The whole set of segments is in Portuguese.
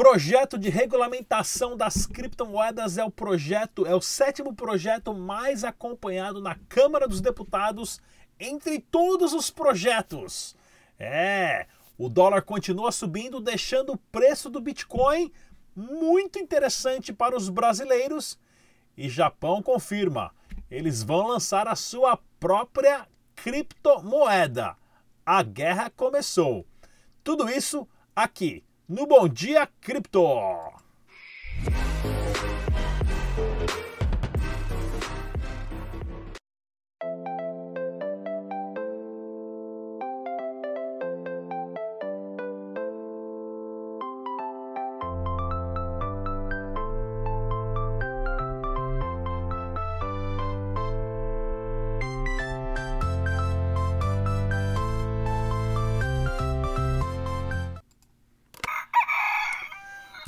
Projeto de regulamentação das criptomoedas é o projeto, é o sétimo projeto mais acompanhado na Câmara dos Deputados entre todos os projetos. É, o dólar continua subindo, deixando o preço do Bitcoin muito interessante para os brasileiros. E Japão confirma, eles vão lançar a sua própria criptomoeda. A guerra começou. Tudo isso aqui no Bom Dia Cripto.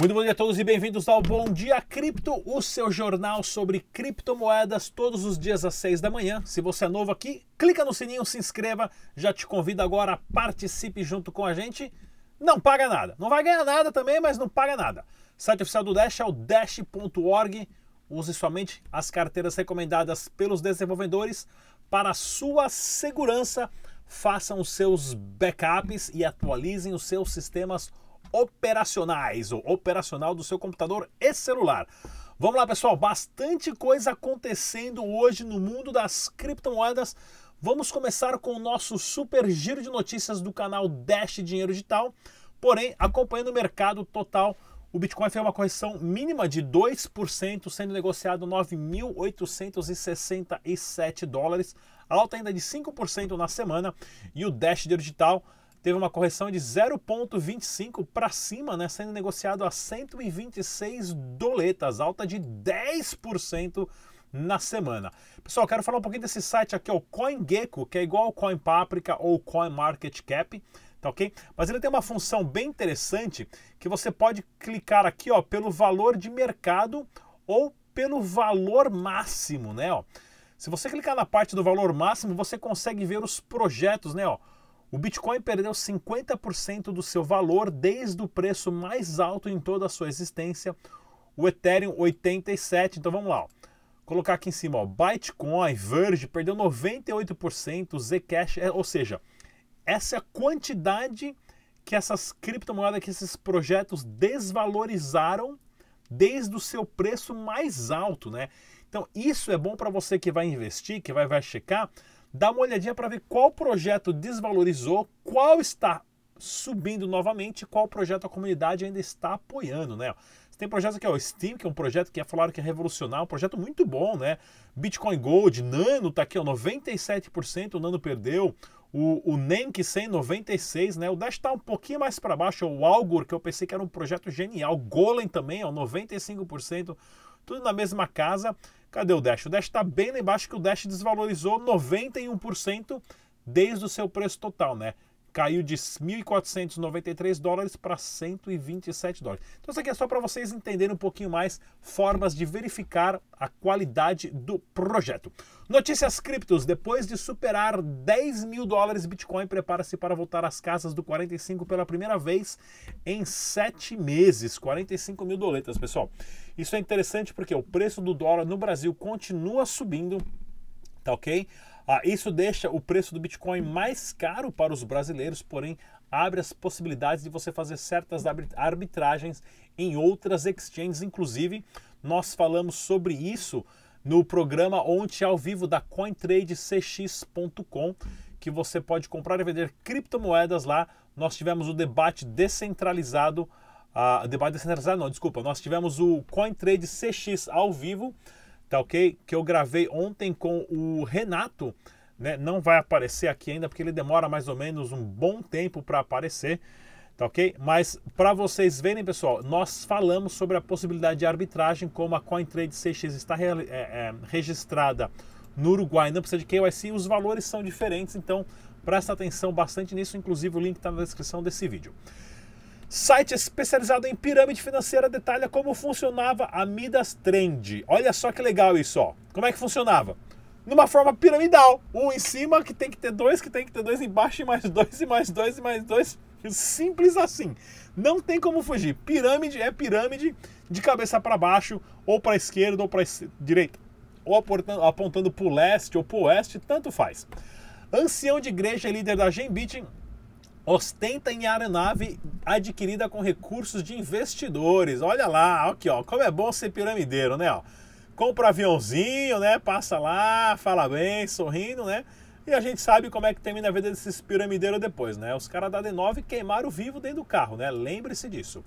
Muito bom dia a todos e bem-vindos ao Bom Dia Cripto, o seu jornal sobre criptomoedas todos os dias às 6 da manhã. Se você é novo aqui, clica no sininho, se inscreva. Já te convido agora, participe junto com a gente. Não paga nada. Não vai ganhar nada também, mas não paga nada. O site oficial do Dash é o dash.org. Use somente as carteiras recomendadas pelos desenvolvedores para a sua segurança. Façam os seus backups e atualizem os seus sistemas operacionais, ou operacional do seu computador e celular. Vamos lá, pessoal, bastante coisa acontecendo hoje no mundo das criptomoedas. Vamos começar com o nosso super giro de notícias do canal Dash Dinheiro Digital. Porém, acompanhando o mercado total, o Bitcoin fez uma correção mínima de 2%, sendo negociado 9.867 dólares, alta ainda de 5% na semana, e o Dash Digital teve uma correção de 0,25 para cima, né, sendo negociado a 126 doletas, alta de 10% na semana. Pessoal, quero falar um pouquinho desse site aqui, o CoinGecko, que é igual ao CoinPaprika ou CoinMarketCap, tá ok? Mas ele tem uma função bem interessante que você pode clicar aqui, ó, pelo valor de mercado ou pelo valor máximo, né, ó. Se você clicar na parte do valor máximo, você consegue ver os projetos, né, ó o Bitcoin perdeu 50% do seu valor desde o preço mais alto em toda a sua existência. O Ethereum 87, então vamos lá. Ó. Colocar aqui em cima, ó, Bitcoin, Verge perdeu 98%, Zcash, é, ou seja, essa é a quantidade que essas criptomoedas, que esses projetos desvalorizaram desde o seu preço mais alto, né? Então isso é bom para você que vai investir, que vai, vai checar, dá uma olhadinha para ver qual projeto desvalorizou, qual está subindo novamente, qual projeto a comunidade ainda está apoiando, né? Tem projetos aqui, ó, Steam, que é um projeto que é falado que é revolucionário, um projeto muito bom, né? Bitcoin Gold, Nano tá aqui, ó, 97%, o Nano perdeu. O, o Nenk 100, 96, né? O Dash tá um pouquinho mais para baixo, o Algor, que eu pensei que era um projeto genial. Golem também, ó, 95%, tudo na mesma casa. Cadê o Dash? O Dash está bem lá embaixo que o Dash desvalorizou 91% desde o seu preço total, né? Caiu de 1.493 dólares para 127 dólares. Então isso aqui é só para vocês entenderem um pouquinho mais formas de verificar a qualidade do projeto. Notícias criptos. Depois de superar 10 mil dólares, Bitcoin prepara-se para voltar às casas do 45 pela primeira vez em 7 meses. 45 mil doletas, pessoal. Isso é interessante porque o preço do dólar no Brasil continua subindo, tá ok? Ah, isso deixa o preço do Bitcoin mais caro para os brasileiros, porém abre as possibilidades de você fazer certas arbitragens em outras exchanges. Inclusive, nós falamos sobre isso no programa ontem ao vivo da CoinTradeCX.com, que você pode comprar e vender criptomoedas lá. Nós tivemos o debate descentralizado a debate descentralizado, não, desculpa. Nós tivemos o CoinTrade CX ao vivo, tá ok? Que eu gravei ontem com o Renato, né? Não vai aparecer aqui ainda porque ele demora mais ou menos um bom tempo para aparecer, tá ok? Mas para vocês verem, pessoal, nós falamos sobre a possibilidade de arbitragem, como a CoinTrade CX está é, é, registrada no Uruguai, não precisa de KYC, os valores são diferentes, então presta atenção bastante nisso, inclusive o link está na descrição desse vídeo. Site especializado em pirâmide financeira detalha como funcionava a Midas Trend. Olha só que legal isso, ó. Como é que funcionava? Numa forma piramidal. Um em cima que tem que ter dois, que tem que ter dois embaixo, e mais dois, e mais dois, e mais dois. Simples assim. Não tem como fugir. Pirâmide é pirâmide de cabeça para baixo, ou para esquerda ou para direita, ou apontando, apontando para o leste ou para o oeste, tanto faz. Ancião de igreja e líder da Gembit ostenta em aeronave adquirida com recursos de investidores. Olha lá, aqui ó, como é bom ser piramideiro, né? Ó, compra aviãozinho, né? Passa lá, fala bem, sorrindo, né? E a gente sabe como é que termina a vida desses piramideiros depois, né? Os caras da D9 queimaram vivo dentro do carro, né? Lembre-se disso.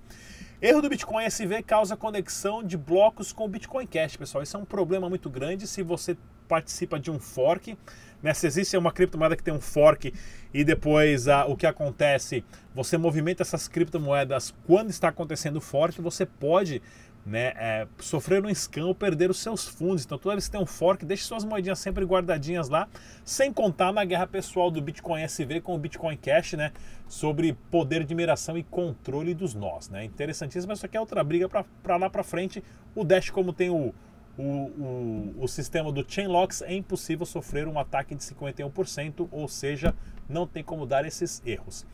Erro do Bitcoin SV causa conexão de blocos com o Bitcoin Cash, pessoal. Isso é um problema muito grande se você participa de um fork. Né? Se existe uma criptomoeda que tem um fork e depois ah, o que acontece, você movimenta essas criptomoedas quando está acontecendo o fork, você pode né, é, sofrer um scam ou perder os seus fundos. Então, toda vez que tem um fork, deixe suas moedinhas sempre guardadinhas lá, sem contar na guerra pessoal do Bitcoin SV com o Bitcoin Cash, né, sobre poder de mineração e controle dos nós. Né. Interessantíssimo, mas isso aqui é outra briga para lá para frente. O Dash, como tem o, o, o, o sistema do Chainlocks, é impossível sofrer um ataque de 51%, ou seja, não tem como dar esses erros.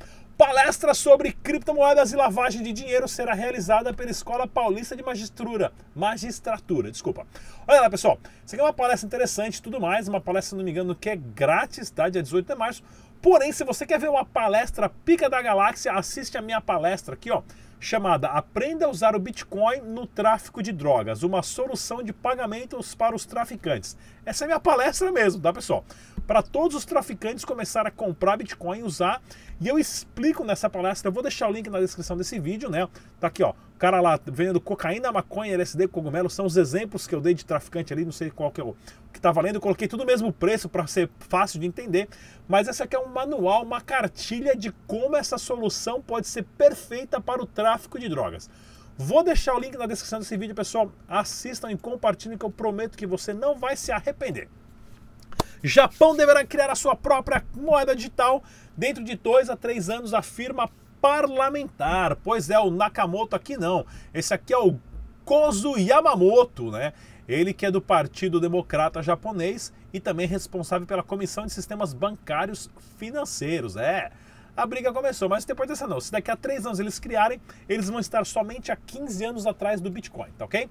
Palestra sobre criptomoedas e lavagem de dinheiro será realizada pela Escola Paulista de Magistratura. Magistratura, desculpa. Olha lá, pessoal. Isso aqui é uma palestra interessante e tudo mais. Uma palestra, se não me engano, que é grátis, tá? Dia 18 de março. Porém, se você quer ver uma palestra pica da galáxia, assiste a minha palestra aqui, ó chamada Aprenda a usar o Bitcoin no tráfico de drogas, uma solução de pagamentos para os traficantes. Essa é a minha palestra mesmo, tá pessoal? Para todos os traficantes começar a comprar Bitcoin, usar, e eu explico nessa palestra, eu vou deixar o link na descrição desse vídeo, né? Tá aqui, ó, o cara lá vendendo cocaína, maconha, LSD, cogumelo, são os exemplos que eu dei de traficante ali, não sei qual que é o que tá valendo, eu coloquei tudo o mesmo preço para ser fácil de entender, mas essa aqui é um manual, uma cartilha de como essa solução pode ser perfeita para o tráfico de drogas. Vou deixar o link na descrição desse vídeo, pessoal. Assistam e compartilhem que eu prometo que você não vai se arrepender. Japão deverá criar a sua própria moeda digital dentro de dois a três anos, afirma parlamentar. Pois é, o Nakamoto aqui não. Esse aqui é o Kozu Yamamoto, né? Ele que é do Partido Democrata Japonês e também responsável pela Comissão de Sistemas Bancários Financeiros. É, a briga começou, mas depois dessa não. Se daqui a três anos eles criarem, eles vão estar somente há 15 anos atrás do Bitcoin, tá ok?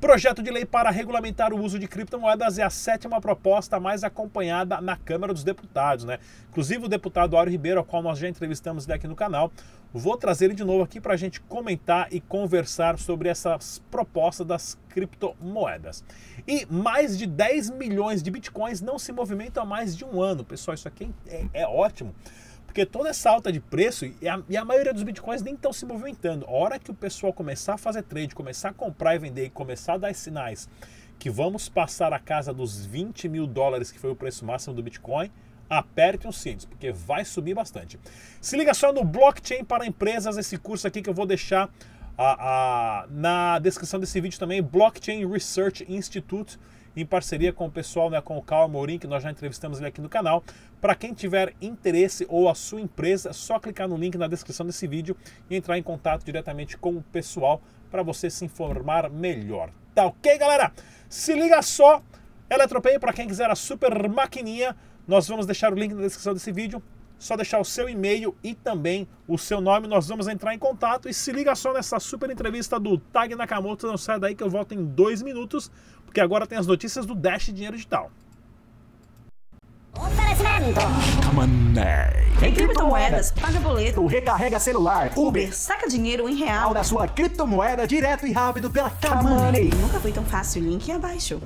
Projeto de lei para regulamentar o uso de criptomoedas é a sétima proposta mais acompanhada na Câmara dos Deputados, né? Inclusive o deputado Áureo Ribeiro, ao qual nós já entrevistamos aqui no canal, vou trazer ele de novo aqui para a gente comentar e conversar sobre essas propostas das criptomoedas. E mais de 10 milhões de bitcoins não se movimentam há mais de um ano. Pessoal, isso aqui é, é ótimo. Porque toda essa alta de preço, e a, e a maioria dos bitcoins nem estão se movimentando. A hora que o pessoal começar a fazer trade, começar a comprar e vender e começar a dar sinais que vamos passar a casa dos 20 mil dólares, que foi o preço máximo do Bitcoin, aperte os cintos, porque vai subir bastante. Se liga só no Blockchain para Empresas, esse curso aqui que eu vou deixar a, a, na descrição desse vídeo também, Blockchain Research Institute em parceria com o pessoal, né, com o Carl Morin, que nós já entrevistamos ele aqui no canal. Para quem tiver interesse ou a sua empresa, é só clicar no link na descrição desse vídeo e entrar em contato diretamente com o pessoal para você se informar melhor. Tá ok, galera? Se liga só, Eletropay, para quem quiser a super maquininha, nós vamos deixar o link na descrição desse vídeo só deixar o seu e-mail e também o seu nome, nós vamos entrar em contato. E se liga só nessa super entrevista do Tag Nakamoto, não sai daí que eu volto em dois minutos, porque agora tem as notícias do Dash Dinheiro Digital. Tem criptomoedas, paga boleto, recarrega celular, Uber, saca dinheiro em real. Da sua criptomoeda direto e rápido pela Camoney. Nunca foi tão fácil, link abaixo.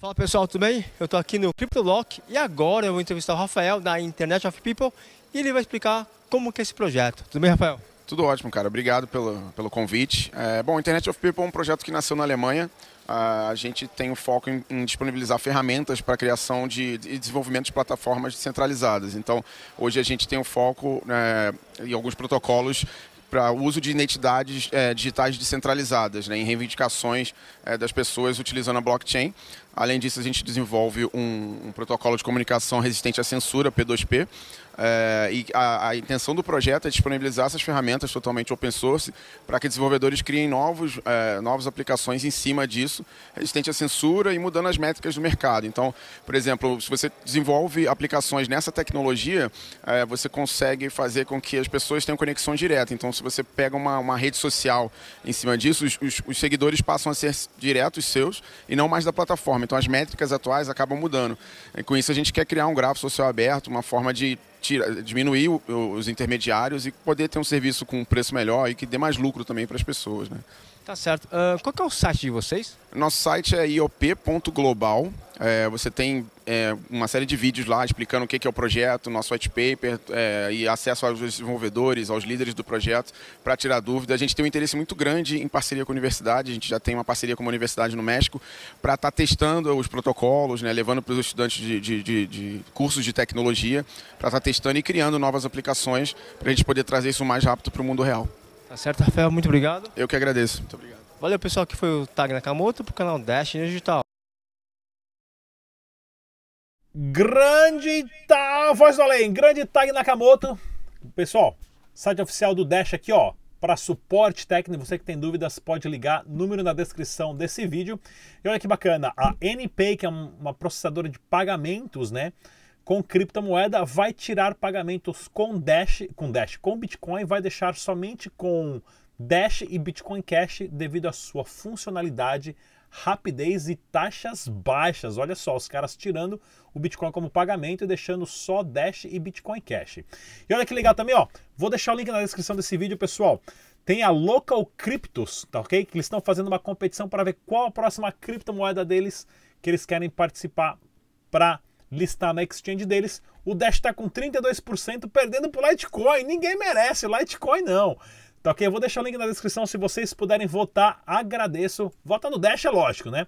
Fala pessoal, tudo bem? Eu estou aqui no CryptoLock e agora eu vou entrevistar o Rafael da Internet of People e ele vai explicar como que é esse projeto. Tudo bem, Rafael? Tudo ótimo, cara. Obrigado pelo, pelo convite. É, bom, Internet of People é um projeto que nasceu na Alemanha. A gente tem o um foco em, em, disponibilizar ferramentas para a criação de, de, desenvolvimento de plataformas descentralizadas. Então, hoje a gente tem o um foco é, em alguns protocolos para uso de identidades é, digitais descentralizadas, né, em reivindicações é, das pessoas utilizando a blockchain. Além disso, a gente desenvolve um, um protocolo de comunicação resistente à censura, P2P, É, e a, a, intenção do projeto é disponibilizar essas ferramentas totalmente open source para que desenvolvedores criem novos, é, novas aplicações em cima disso, resistente à censura e mudando as métricas do mercado. Então, por exemplo, se você desenvolve aplicações nessa tecnologia, é, você consegue fazer com que as pessoas tenham conexão direta. Então, se você pega uma, uma rede social em cima disso, os, os, os seguidores passam a ser diretos seus e não mais da plataforma. Então, as métricas atuais acabam mudando. E com isso, a gente quer criar um grafo social aberto, uma forma de tira, diminuir os intermediários e poder ter um serviço com um preço melhor e que dê mais lucro também para as pessoas. Né? Tá certo. Uh, qual é o site de vocês? Nosso site é iop.global. É, você tem é, uma série de vídeos lá explicando o que é o projeto, nosso white paper é, e acesso aos desenvolvedores, aos líderes do projeto para tirar dúvida. A gente tem um interesse muito grande em parceria com a universidade. A gente já tem uma parceria com uma universidade no México para estar tá testando os protocolos, né, levando para os estudantes de, de, de, de, cursos de tecnologia para estar tá testando e criando novas aplicações para a gente poder trazer isso mais rápido para o mundo real. Tá certo, Rafael, muito obrigado. Eu que agradeço. Muito obrigado. Valeu, pessoal, que foi o Tag Nakamoto para o canal Dash Digital. Grande tá, voz do além, grande Tag Nakamoto. Pessoal, site oficial do Dash aqui, ó. Para suporte técnico, você que tem dúvidas, pode ligar, número na descrição desse vídeo. E olha que bacana, a NPay, que é uma processadora de pagamentos, né? Com criptomoeda vai tirar pagamentos com Dash, com Dash, com Bitcoin, vai deixar somente com Dash e Bitcoin Cash devido à sua funcionalidade, rapidez e taxas baixas. Olha só, os caras tirando o Bitcoin como pagamento e deixando só Dash e Bitcoin Cash. E olha que legal também, ó. Vou deixar o link na descrição desse vídeo, pessoal. Tem a Local Cryptos, tá ok? Que eles estão fazendo uma competição para ver qual a próxima criptomoeda deles que eles querem participar para listar na exchange deles. O Dash está com 32% perdendo para o Litecoin. Ninguém merece Litecoin não. Tá ok? Eu vou deixar o link na descrição se vocês puderem votar. Agradeço. Vota no Dash, é lógico, né?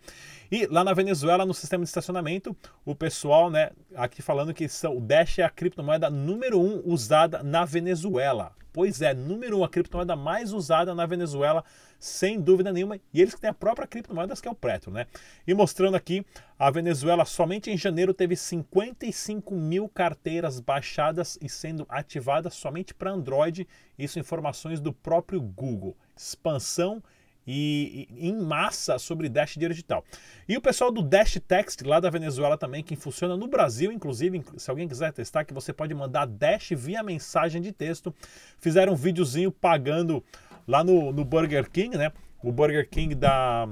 E lá na Venezuela, no sistema de estacionamento, o pessoal, né, aqui falando que são, o Dash é a criptomoeda número um usada na Venezuela. Pois é, número um, a criptomoeda mais usada na Venezuela, sem dúvida nenhuma. E eles que têm a própria criptomoeda, que é o Pretro, né? E mostrando aqui, a Venezuela somente em janeiro teve 55 mil carteiras baixadas e sendo ativadas somente para Android. Isso informações do próprio Google. Expansão e, em massa sobre Dash Digital. E o pessoal do Dash Text lá da Venezuela também, que funciona no Brasil, inclusive, se alguém quiser testar, que você pode mandar Dash via mensagem de texto. Fizeram um videozinho pagando lá no, no Burger King, né? O Burger King da,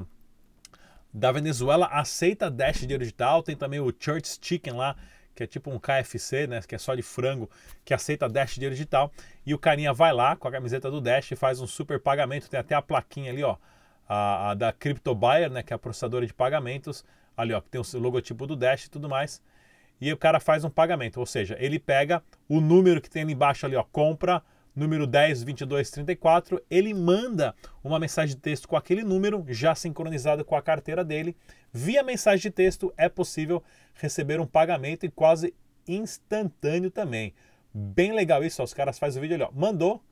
da Venezuela aceita Dash Digital, tem também o Church Chicken lá, que é tipo um KFC, né, que é só de frango, que aceita Dash digital, e o carinha vai lá com a camiseta do Dash e faz um super pagamento, tem até a plaquinha ali, ó, a, a da CryptoBuyer, né, que é a processadora de pagamentos, ali, ó, que tem o logotipo do Dash e tudo mais, e o cara faz um pagamento, ou seja, ele pega o número que tem ali embaixo ali, ó, compra número 102234, ele manda uma mensagem de texto com aquele número já sincronizado com a carteira dele. Via mensagem de texto é possível receber um pagamento e quase instantâneo também. Bem legal isso, ó, os caras fazem o vídeo ali, ó, mandou,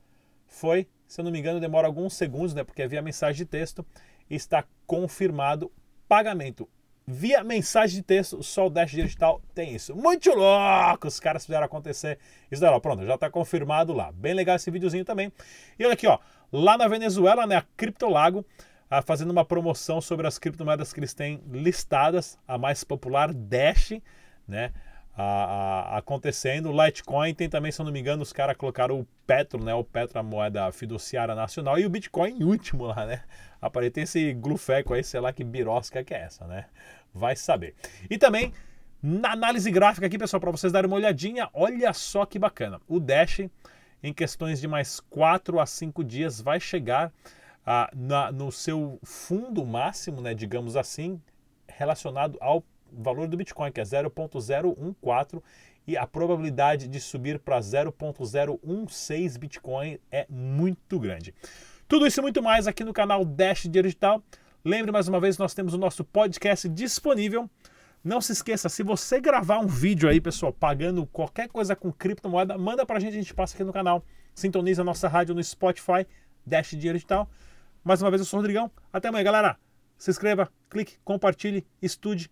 foi, se eu não me engano, demora alguns segundos, né, porque é via mensagem de texto, está confirmado pagamento via mensagem de texto, só o Dash Digital tem isso. Muito louco! Os caras fizeram acontecer isso daí, ó, pronto, já está confirmado lá. Bem legal esse videozinho também. E olha aqui, ó, lá na Venezuela, né, a Criptolago, ah, fazendo uma promoção sobre as criptomoedas que eles têm listadas, a mais popular, Dash, né, acontecendo. O Litecoin tem também, se eu não me engano, os caras colocaram o Petro, né, o Petro, a moeda fiduciária nacional, e o Bitcoin em último lá, né. Aparece esse glufeco aí, sei lá que birosca que é essa, né vai saber. E também na análise gráfica aqui, pessoal, para vocês darem uma olhadinha, olha só que bacana. O Dash, em questões de mais 4 a 5 dias, vai chegar ah, na, no seu fundo máximo, né, digamos assim, relacionado ao valor do Bitcoin, que é 0.014, e a probabilidade de subir para 0.016 Bitcoin é muito grande. Tudo isso e muito mais aqui no canal Dash Digital. Lembre mais uma vez, nós temos o nosso podcast disponível. Não se esqueça, se você gravar um vídeo aí, pessoal, pagando qualquer coisa com criptomoeda, manda pra gente, a gente passa aqui no canal. Sintoniza a nossa rádio no Spotify, Dash Dinheiro Digital. Mais uma vez, eu sou o Rodrigão. Até amanhã, galera. Se inscreva, clique, compartilhe, estude.